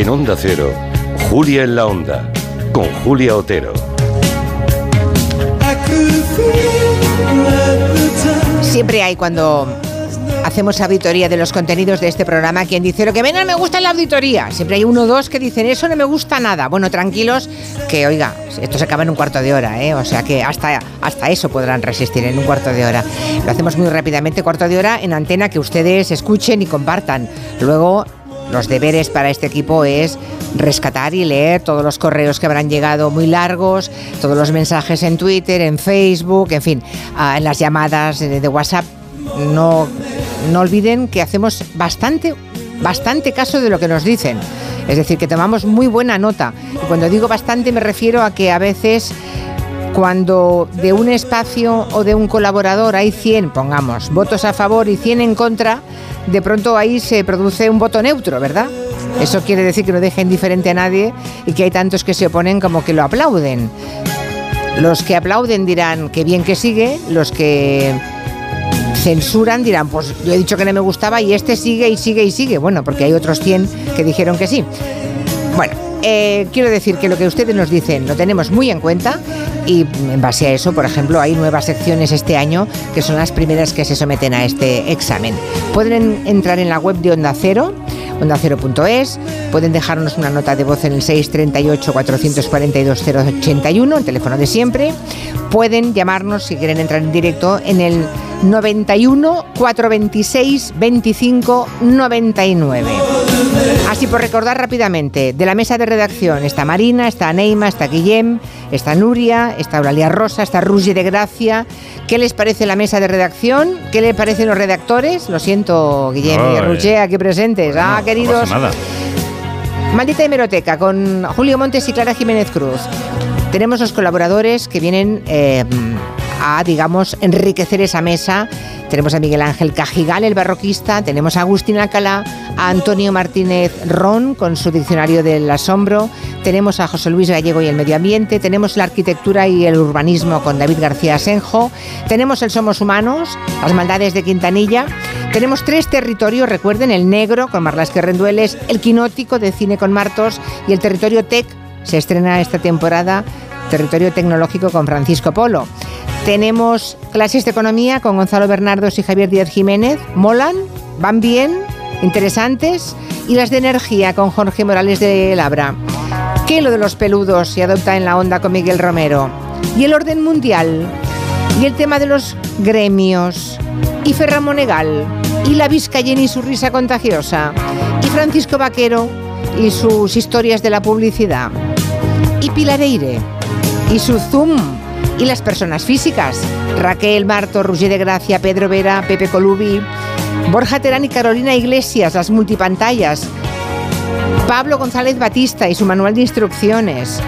En Onda Cero, Julia en la Onda, con Julia Otero. Siempre hay cuando hacemos auditoría de los contenidos de este programa quien dice lo que menos me gusta en la auditoría. Siempre hay uno o dos que dicen eso no me gusta nada. Bueno, tranquilos, que oiga, esto se acaba en un cuarto de hora, ¿eh? o sea que hasta, hasta eso podrán resistir en un cuarto de hora. Lo hacemos muy rápidamente, cuarto de hora en antena que ustedes escuchen y compartan. Luego los deberes para este equipo es rescatar y leer todos los correos que habrán llegado muy largos, todos los mensajes en Twitter, en Facebook, en fin, ah, en las llamadas de WhatsApp. No, no olviden que hacemos bastante, bastante caso de lo que nos dicen. Es decir, que tomamos muy buena nota. Y cuando digo bastante me refiero a que a veces cuando de un espacio o de un colaborador hay 100, pongamos, votos a favor y 100 en contra, de pronto ahí se produce un voto neutro, ¿verdad? Eso quiere decir que no deja indiferente a nadie y que hay tantos que se oponen como que lo aplauden. Los que aplauden dirán que bien que sigue, los que censuran dirán, pues yo he dicho que no me gustaba y este sigue y sigue y sigue. Bueno, porque hay otros 100 que dijeron que sí. Bueno, eh, quiero decir que lo que ustedes nos dicen lo tenemos muy en cuenta y en base a eso, por ejemplo, hay nuevas secciones este año que son las primeras que se someten a este examen. Pueden entrar en la web de Onda Cero, ondacero.es, pueden dejarnos una nota de voz en el 638 442 081, el teléfono de siempre, pueden llamarnos si quieren entrar en directo en el 91 426 25 99. Así por recordar rápidamente, de la mesa de redacción está Marina, está Neima, está Guillem, está Nuria, está Eulalia Rosa, está Rugi de Gracia. ¿Qué les parece la mesa de redacción? ¿Qué les parecen los redactores? Lo siento, Guillem y Ruge aquí presentes. ah, queridos. Maldita hemeroteca con Julio Montes y Clara Jiménez Cruz. Tenemos los colaboradores que vienen eh, a, digamos, enriquecer esa mesa. Tenemos a Miguel Ángel Cajigal, el barroquista, tenemos a Agustín Alcalá, a Antonio Martínez Ron con su diccionario del asombro, tenemos a José Luis Gallego y el medio ambiente, tenemos la arquitectura y el urbanismo con David García Asenjo, tenemos el Somos Humanos, las maldades de Quintanilla, tenemos tres territorios, recuerden, el negro con Marlasque Rendueles, el quinótico de cine con Martos y el territorio tech se estrena esta temporada Territorio Tecnológico con Francisco Polo. Tenemos clases de economía con Gonzalo Bernardos y Javier Díaz Jiménez. ¿Molan? ¿Van bien? ¿Interesantes? Y las de energía con Jorge Morales de Labra. ¿Qué lo de los peludos se adopta en la onda con Miguel Romero? ¿Y el orden mundial? ¿Y el tema de los gremios? ¿Y Ferran Monegal? ¿Y la Vizcayena y su risa contagiosa? ¿Y Francisco Vaquero y sus historias de la publicidad? ¿Y Pilareire? ¿Y su Zoom? Y las personas físicas. Raquel Marto, Roger de Gracia, Pedro Vera, Pepe Colubi, Borja Terán y Carolina Iglesias, las multipantallas. Pablo González Batista y su manual de instrucciones.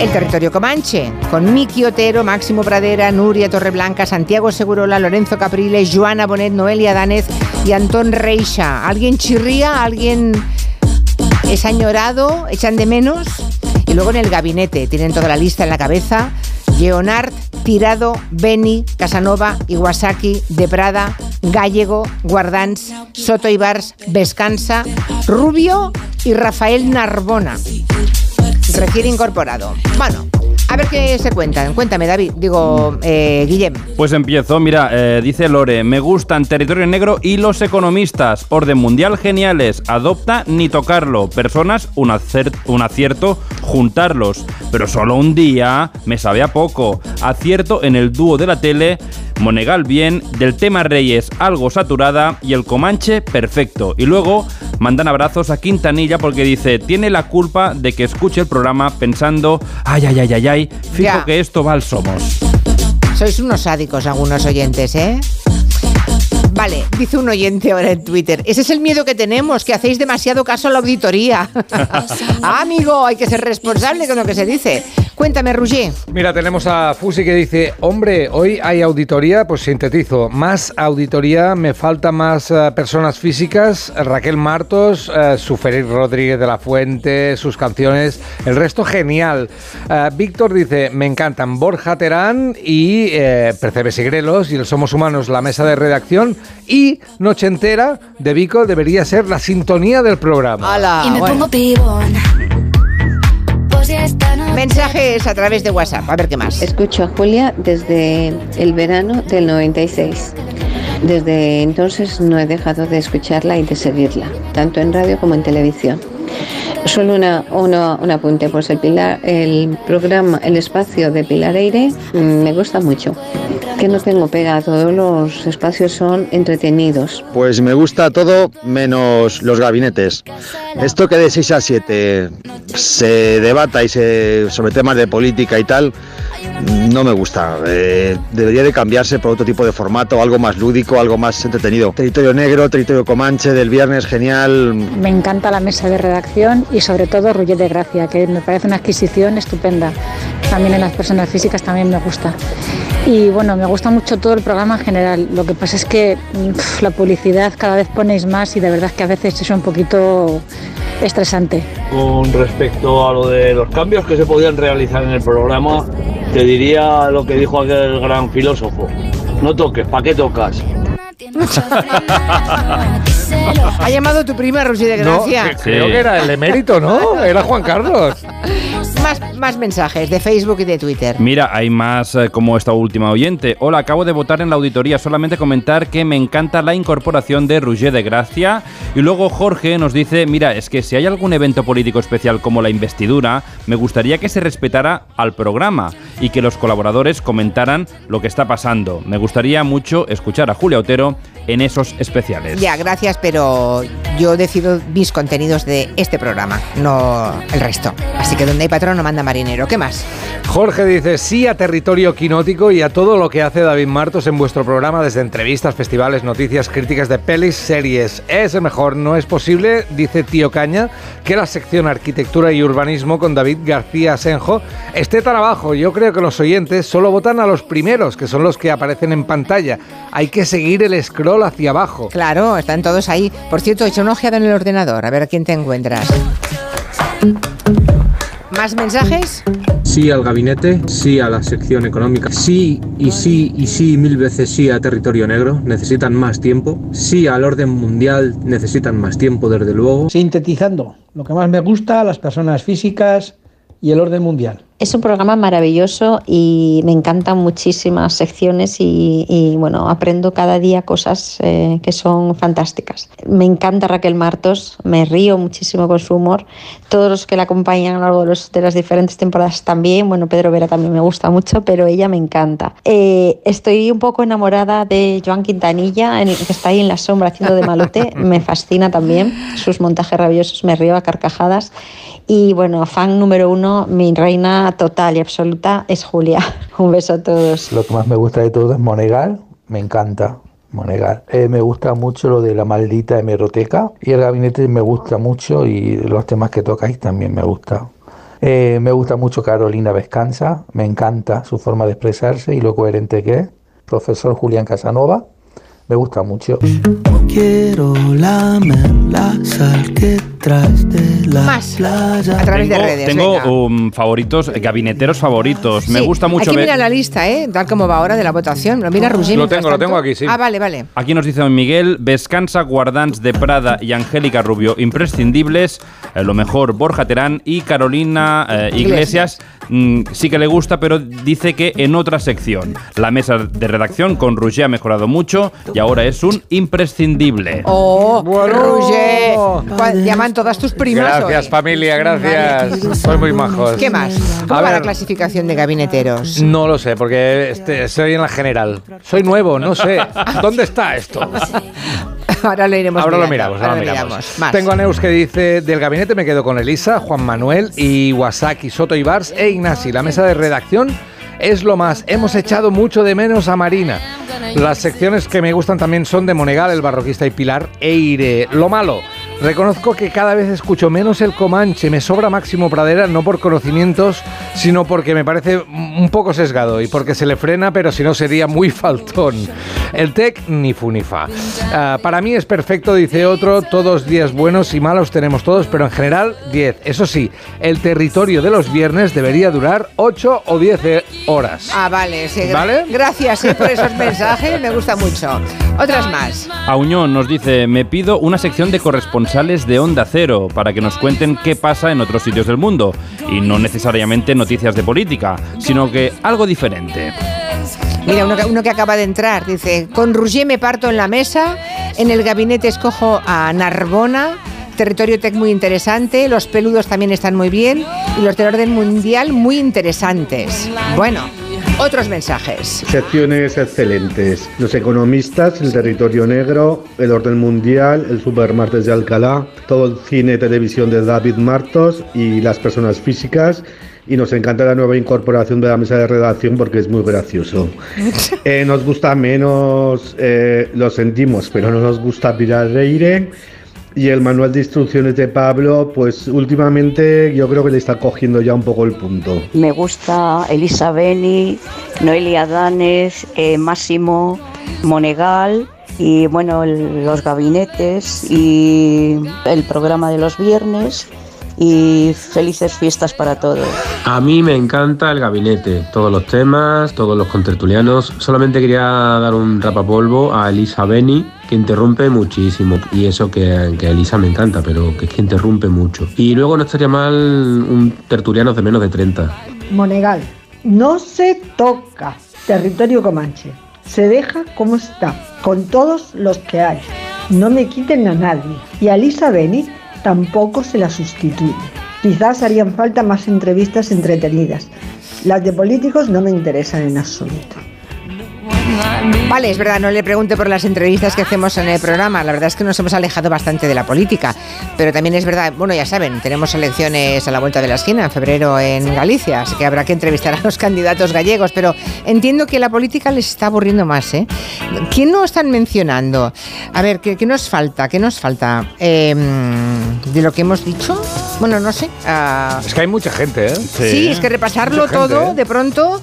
El territorio Comanche, con Miki Otero, Máximo Pradera, Nuria Torreblanca, Santiago Segurola, Lorenzo Capriles, Joana Bonet, Noelia Danez y Antón Reixa. ¿Alguien chirría? ¿Alguien es añorado? ¿Echan de menos? Luego en el gabinete tienen toda la lista en la cabeza. Leonard, Tirado, Beni, Casanova, Iwasaki, De Prada, Gallego, Guardans, Soto Ibars, Vescansa, Rubio y Rafael Narbona. Requiere incorporado. Bueno, a ver qué se cuentan. Cuéntame, David. Digo, eh, Guillem. Pues empiezo. Mira, eh, dice Lore, me gustan Territorio Negro y los economistas. Orden Mundial geniales. Adopta ni tocarlo. Personas, un, un acierto, juntarlos. Pero solo un día me sabe a poco. Acierto en el dúo de la tele. Monegal bien, del tema Reyes algo saturada y el Comanche perfecto. Y luego mandan abrazos a Quintanilla porque dice, tiene la culpa de que escuche el programa pensando, ay, ay, ay, ay, ay, fijo que esto va al Somos. Sois unos sádicos algunos oyentes, ¿eh? Vale, dice un oyente ahora en Twitter. Ese es el miedo que tenemos, que hacéis demasiado caso a la auditoría. ah, amigo, hay que ser responsable con lo que se dice. Cuéntame, Roger. Mira, tenemos a Fusi que dice, hombre, hoy hay auditoría, pues sintetizo, más auditoría, me faltan más eh, personas físicas, Raquel Martos, uh, Suferir Rodríguez de la Fuente, sus canciones, el resto genial. Eh, Víctor dice, me encantan Borja Terán y Percebes y Grelos y el Somos Humanos, la mesa de redacción y Noche Entera de Vico debería ser la sintonía del programa. ¡Hala! Y me Bueno. pongo pibón. Mensajes a través de WhatsApp, a ver qué más. Escucho a Julia desde el verano del 96. Desde entonces no he dejado de escucharla y de seguirla, tanto en radio como en televisión. Solo una, una- un apunte, pues el, Pilar, el programa, el espacio de Pilar Eire mm, me gusta mucho. Que no tengo pegado, todos los espacios son entretenidos. Pues me gusta todo menos los gabinetes. Esto que de 6 a 7 se debata y se sobre temas de política y tal, no me gusta. Eh, debería de cambiarse por otro tipo de formato, algo más lúdico, algo más entretenido. Territorio Negro, Territorio Comanche, del viernes, genial. Me encanta la mesa de redacción y sobre todo Ruller de Gracia, que me parece una adquisición estupenda. También en las personas físicas también me gusta. Y bueno, me gusta mucho todo el programa en general. Lo que pasa es que mm, la publicidad cada vez ponéis más y de verdad que a veces es un poquito estresante. Con respecto a lo de los cambios que se podían realizar en el programa, te diría lo que dijo aquel gran filósofo. No toques, ¿para qué tocas? Ha llamado tu prima, Roger de No, Gracia. que- creo que era el emérito, ¿no? Era Juan Carlos. Más, mensajes de Facebook y de Twitter. Mira, hay más eh, como esta última oyente. Hola, acabo de votar en la auditoría. Solamente comentar que me encanta la incorporación de Roger de Gracia. Y luego Jorge nos dice, mira, es que si hay algún evento político especial como la investidura, me gustaría que se respetara al programa y que los colaboradores comentaran lo que está pasando. Me gustaría mucho escuchar a Julia Otero en esos especiales. Ya, gracias, pero yo decido mis contenidos de este programa, no el resto. Así que donde hay patrón no manda marinero. ¿Qué más? Jorge dice sí a territorio quinótico y a todo lo que hace David Martos en vuestro programa, desde entrevistas, festivales, noticias, críticas de pelis, series. Es el mejor, no es posible, dice Tío Caña, que la sección Arquitectura y Urbanismo con David García Senjo esté tan abajo. Yo creo que los oyentes solo votan a los primeros, que son los que aparecen en pantalla. Hay que seguir el scroll hacia abajo. Claro, están todos ahí. Por cierto, echa una ojeada en el ordenador, a ver a quién te encuentras. ¿Más mensajes? Sí al gabinete, sí a la sección económica, sí y sí y sí mil veces sí a territorio negro, necesitan más tiempo, sí al orden mundial, necesitan más tiempo desde luego. Sintetizando, lo que más me gusta, las personas físicas y el orden mundial. Es un programa maravilloso y me encantan muchísimas secciones y, y, bueno, aprendo cada día cosas eh, que son fantásticas. Me encanta Raquel Martos, me río muchísimo con su humor. Todos los que la acompañan a lo largo de, los- de las diferentes temporadas también. Bueno, Pedro Vera también me gusta mucho, pero ella me encanta. Eh, estoy un poco enamorada de Joan Quintanilla, en el que está ahí en la sombra haciendo de malote. Me fascina también. Sus montajes rabiosos, me río a carcajadas. Y bueno, fan número uno, mi reina total y absoluta es Julia. Un beso a todos. Lo que más me gusta de todo es Monegal, me encanta Monegal. Eh, me gusta mucho lo de la maldita hemeroteca y el gabinete me gusta mucho y los temas que tocáis también me gusta. Eh, me gusta mucho Carolina Vescanza, me encanta su forma de expresarse y lo coherente que es. Profesor Julián Casanova, me gusta mucho. Quiero lamer la sal que traes de la Más. playa. A través de Tengo, redes. tengo, venga. um, favoritos, eh, gabineteros favoritos. Me Sí, gusta mucho Aquí ver. mira la lista, ¿eh? Tal como va ahora de la votación. Lo mira Roger. Lo mientras tengo, lo tanto. tengo aquí, sí. Ah, vale, vale. Aquí nos dice don Miguel, Vescansa, Guardans de Prada y Angélica Rubio, imprescindibles. eh, lo mejor, Borja Terán y Carolina eh, Iglesias. mm, sí que le gusta, pero dice que en otra sección. La mesa de redacción con Roger ha mejorado mucho y ahora es un imprescindible. Oh. Cua- Llaman todas tus primas Gracias, hoy. familia, gracias. Soy muy majos. ¿Qué más? ¿Cómo A va la ver. clasificación de gabineteros? No lo sé, porque este, soy en la general. Soy nuevo, no sé. ¿Dónde está esto? Ahora lo iremos Ahora lo mirando, miramos, ahora lo miramos. Más. Tengo a Neus que dice, del gabinete me quedo con Elisa, Juan Manuel, y Wasaki, Soto Ibars e Ignasi. La mesa de redacción es lo más. Hemos echado mucho de menos a Marina. Las secciones que me gustan también son de Monegal, El Barroquista y Pilar Eire. Lo malo, Reconozco que cada vez escucho menos el Comanche, me sobra Máximo Pradera, no por conocimientos, sino porque me parece un poco sesgado y porque se le frena, pero si no sería muy faltón. El TEC ni fu ni fa. Ah, para mí es perfecto, dice otro, todos días buenos y malos tenemos todos, pero en general 10. Eso sí, el territorio de los viernes debería durar 8 o 10 horas. Ah, vale, sí. ¿Vale? Gracias eh, por esos mensajes, me gusta mucho. Otras más. Auñón nos dice, me pido una sección de corresponsales de Onda Cero para que nos cuenten qué pasa en otros sitios del mundo. Y no necesariamente noticias de política, sino que algo diferente. Mira, uno que, uno que acaba de entrar, dice, con Rouget me parto en la mesa, en el gabinete escojo a Narbona, territorio tech muy interesante, los peludos también están muy bien y los del orden mundial muy interesantes. Bueno, otros mensajes. Secciones excelentes. Los economistas, el territorio negro, el orden mundial, el supermartes de Alcalá, todo el cine y televisión de David Martos y las personas físicas. Y nos encanta la nueva incorporación de la mesa de redacción porque es muy gracioso. Eh, nos gusta menos, eh, lo sentimos, pero no nos gusta Pirareire. Y el manual de instrucciones de Pablo, pues últimamente yo creo que le está cogiendo ya un poco el punto. Me gusta Elisa Beni, Noelia Danes, eh, Máximo Monegal y bueno, los gabinetes y el programa de los viernes y felices fiestas para todos. A mí me encanta el gabinete, todos los temas, todos los contertulianos. Solamente quería dar un rapapolvo a Elisa Beni, que interrumpe muchísimo. Y eso que, que a Elisa me encanta, pero que es que interrumpe mucho. Y luego no estaría mal un tertuliano de menos de 30. Monegal, no se toca territorio comanche, se deja como está, con todos los que hay. No me quiten a nadie. Y a Lisa Beni tampoco se la sustituye. Quizás harían falta más entrevistas entretenidas. Las de políticos no me interesan en absoluto. Vale, es verdad, no le pregunte por las entrevistas que hacemos en el programa. La verdad es que nos hemos alejado bastante de la política. Pero también es verdad, bueno, ya saben, tenemos elecciones a la vuelta de la esquina en febrero en Galicia, así que habrá que entrevistar a los candidatos gallegos. Pero entiendo que la política les está aburriendo más, ¿eh? ¿Quién no están mencionando? A ver, ¿qué, qué nos falta? ¿Qué nos falta? Eh, ¿De lo que hemos dicho? Bueno, no sé. ah, Es que hay mucha gente, ¿eh? Sí, es que repasarlo gente, todo, ¿eh? de pronto.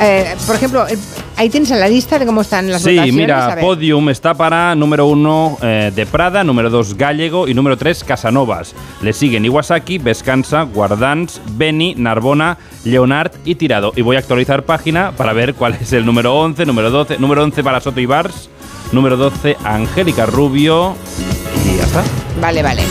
eh, por ejemplo, eh, ahí tienes la lista de cómo están las Sí, votaciones. mira, a ver. Podium está para número uno eh, de Prada, número dos Gallego y número tres Casanovas. Le siguen Iwasaki, Vescansa, Guardans, Beni, Narbona, Leonard y Tirado. Y voy a actualizar página para ver cuál es el número 11, número 12, número 11 para Soto y Bars, número 12 Angélica Rubio y ya está. Vale, vale.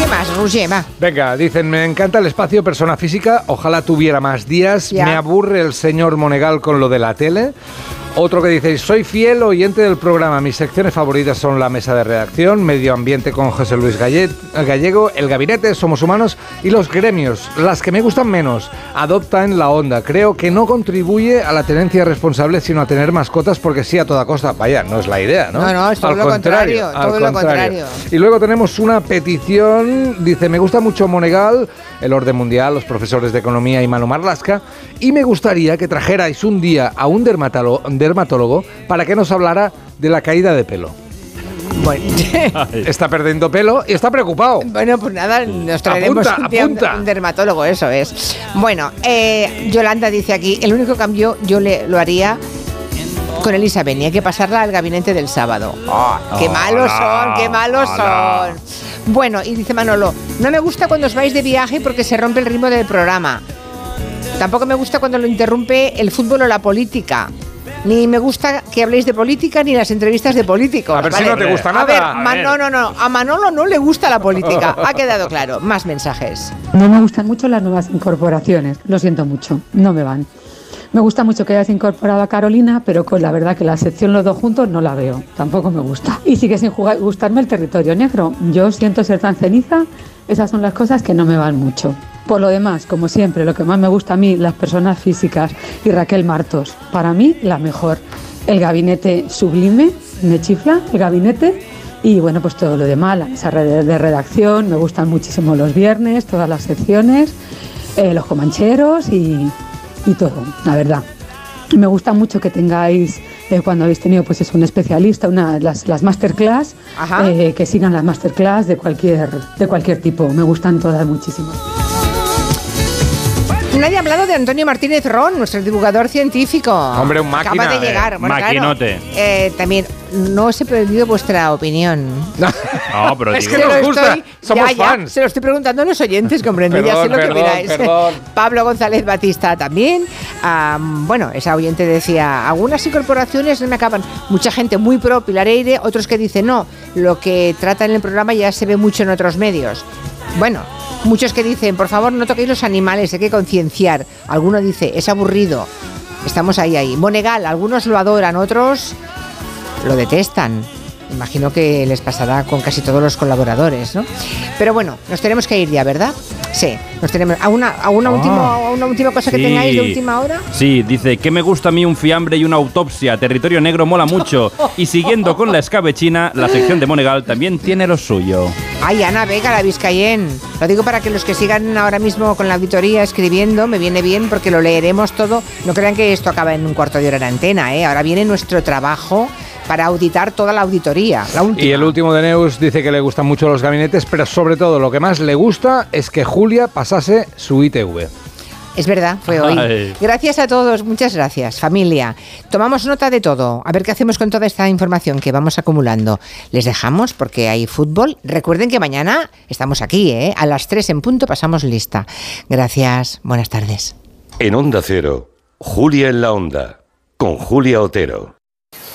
¿Qué más, Roger? Va. Venga, dicen, me encanta el espacio persona física, ojalá tuviera más días, Ya. me aburre el señor Monegal con lo de la tele. Otro que dice, soy fiel oyente del programa, mis secciones favoritas son la mesa de redacción, medio ambiente con José Luis Galle- Gallego, el gabinete, somos humanos y los gremios, las que me gustan menos, adopta en la onda, creo que no contribuye a la tenencia responsable sino a tener mascotas porque sí a toda costa, vaya, no es la idea, ¿no? No, no, es todo Al lo contrario, al todo lo contrario. y luego tenemos una petición, dice, me gusta mucho Monegal, el orden mundial, los profesores de economía y Manu Marlasca, y me gustaría que trajerais un día a un dermatólogo, dermatólogo para que nos hablara de la caída de pelo. Bueno, Está perdiendo pelo y está preocupado. bueno, pues nada, nos traeremos Apunta, un, día un- apunta. un dermatólogo, eso es. Bueno, eh, Yolanda dice aquí, el único cambio yo le, lo haría con Elisa Beni, hay que pasarla al gabinete del sábado. ¡Ah, ¡Qué malos son, qué malos hola. son! Bueno, y dice Manolo, no me gusta cuando os vais de viaje porque se rompe el ritmo del programa. Tampoco me gusta cuando lo interrumpe el fútbol o la política. Ni me gusta que habléis de política ni las entrevistas de políticos. A ver si no te gusta A nada. ver, A ver. no, no, no. A Manolo no le gusta la política. Ha quedado claro. Más mensajes. No me gustan mucho las nuevas incorporaciones, lo siento mucho, no me van. Me gusta mucho que hayas incorporado a Carolina, pero con la verdad que la sección los dos juntos no la veo, tampoco me gusta. Y sigue sin jugar- gustarme el territorio negro. Yo siento ser tan ceniza, esas son las cosas que no me van mucho. Por lo demás, como siempre, lo que más me gusta a mí, las personas físicas y Raquel Martos, para mí la mejor. El gabinete sublime, me chifla el gabinete y bueno, pues todo lo demás, la mesa re- de redacción, me gustan muchísimo los viernes, todas las secciones, eh, los comancheros y, y todo, la verdad. Me gusta mucho que tengáis eh, cuando habéis tenido pues es un especialista, una, las, las masterclass, eh, que sigan las masterclass de cualquier, de cualquier tipo. Me gustan todas muchísimo. Nadie ha hablado de Antonio Martínez Ron, nuestro divulgador científico. Hombre, un máquina, Acaba de eh, llegar. Bueno, claro, maquinote. eh, también, no os he pedido vuestra opinión. No, pero Es que nos lo gusta, estoy- somos ya, ya, fans. se lo estoy preguntando a los oyentes, comprendo. ya sé Perdón, lo que perdón, miráis. perdón. Pablo González Batista también. Am, bueno, esa oyente decía, algunas incorporaciones no me acaban. Mucha gente muy pro Pilar Eire, otros que dicen no, lo que trata en el programa ya se ve mucho en otros medios. Bueno, muchos que dicen, por favor, no toquéis los animales, hay que concienciar. Alguno dice, es aburrido. Estamos ahí, ahí. Monegal, algunos lo adoran, otros lo detestan. Imagino que les pasará con casi todos los colaboradores, ¿no? Pero bueno, nos tenemos que ir ya, ¿verdad? Sí, nos tenemos. ¿A una, a una, Ah. última, a una última cosa que Sí. tengáis de última hora? Sí, dice que me gusta a mí un fiambre y una autopsia. Territorio negro mola mucho. Y siguiendo con la escabechina, la sección de Monegal también tiene lo suyo. Ay, Ana Vega, la Vizcayen. Lo digo para que los que sigan ahora mismo con la auditoría escribiendo, me viene bien porque lo leeremos todo. No crean que esto acaba en un cuarto de hora en antena, ¿eh? Ahora viene nuestro trabajo para auditar toda la auditoría. La última. Y el último de Neus dice que le gustan mucho los gabinetes, pero sobre todo lo que más le gusta es que Julia pasase su ITV. Es verdad, fue hoy. Ay. Gracias a todos, muchas gracias, familia. Tomamos nota de todo, a ver qué hacemos con toda esta información que vamos acumulando. Les dejamos porque hay fútbol. Recuerden que mañana estamos aquí, ¿eh? A las 3 en punto pasamos lista. Gracias, buenas tardes. En Onda Cero, Julia en la Onda, con Julia Otero.